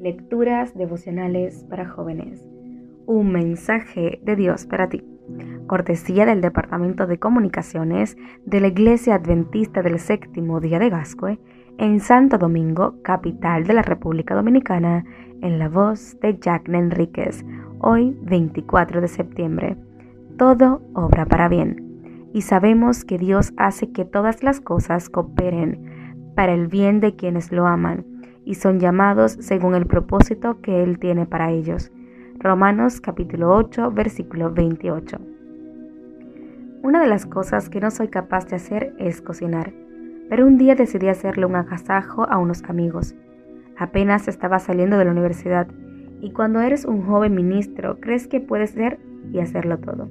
Lecturas devocionales para jóvenes. Un mensaje de Dios para ti. Cortesía del Departamento de Comunicaciones de la Iglesia Adventista del Séptimo Día de Gascue en Santo Domingo, capital de la República Dominicana, en la voz de Jack Enríquez, hoy 24 de septiembre. Todo obra para bien. Y sabemos que Dios hace que todas las cosas cooperen para el bien de quienes lo aman y son llamados según el propósito que Él tiene para ellos. Romanos capítulo 8, versículo 28. Una de las cosas que no soy capaz de hacer es cocinar, pero un día decidí hacerle un agasajo a unos amigos. Apenas estaba saliendo de la universidad y cuando eres un joven ministro crees que puedes ser y hacerlo todo.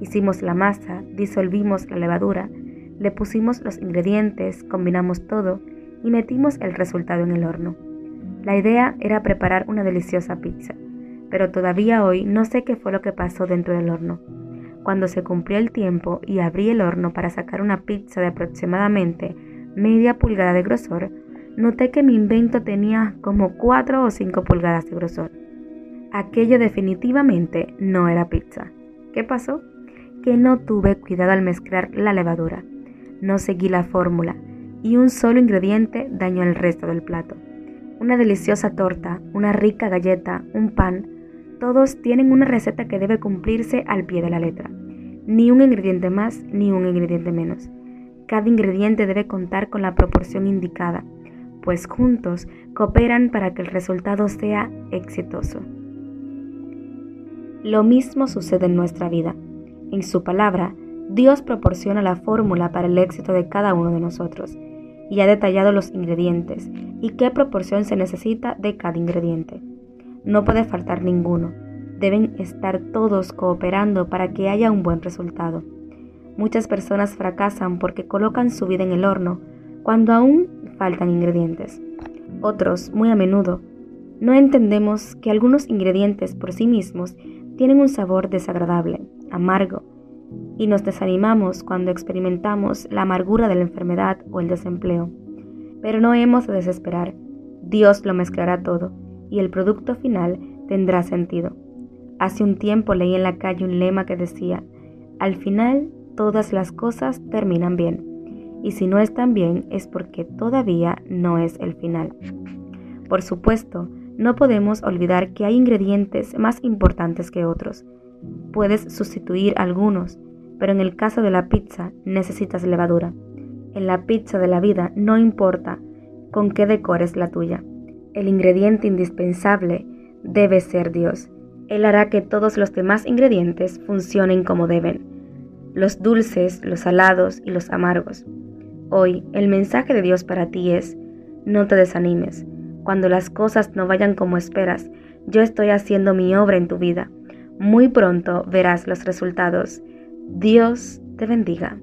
Hicimos la masa, disolvimos la levadura, le pusimos los ingredientes, combinamos todo y metimos el resultado en el horno. La idea era preparar una deliciosa pizza, pero todavía hoy no sé qué fue lo que pasó dentro del horno. Cuando se cumplió el tiempo y abrí el horno para sacar una pizza de aproximadamente media pulgada de grosor, noté que mi invento tenía como 4 o 5 pulgadas de grosor. Aquello definitivamente no era pizza. ¿Qué pasó? Que no tuve cuidado al mezclar la levadura. No seguí la fórmula y un solo ingrediente dañó el resto del plato. Una deliciosa torta, una rica galleta, un pan, todos tienen una receta que debe cumplirse al pie de la letra. Ni un ingrediente más ni un ingrediente menos. Cada ingrediente debe contar con la proporción indicada, pues juntos cooperan para que el resultado sea exitoso. Lo mismo sucede en nuestra vida. En su palabra, Dios proporciona la fórmula para el éxito de cada uno de nosotros y ha detallado los ingredientes y qué proporción se necesita de cada ingrediente. No puede faltar ninguno. Deben estar todos cooperando para que haya un buen resultado. Muchas personas fracasan porque colocan su vida en el horno cuando aún faltan ingredientes. Otros, muy a menudo, no entendemos que algunos ingredientes por sí mismos tienen un sabor desagradable, amargo, y nos desanimamos cuando experimentamos la amargura de la enfermedad o el desempleo. Pero no hemos de desesperar. Dios lo mezclará todo y el producto final tendrá sentido. Hace un tiempo leí en la calle un lema que decía, al final todas las cosas terminan bien, y si no están bien es porque todavía no es el final. Por supuesto, no podemos olvidar que hay ingredientes más importantes que otros. Puedes sustituir algunos, pero en el caso de la pizza necesitas levadura. En la pizza de la vida no importa con qué decores la tuya. El ingrediente indispensable debe ser Dios. Él hará que todos los demás ingredientes funcionen como deben. Los dulces, los salados y los amargos. Hoy el mensaje de Dios para ti es, no te desanimes. Cuando las cosas no vayan como esperas, yo estoy haciendo mi obra en tu vida. Muy pronto verás los resultados Dios te bendiga.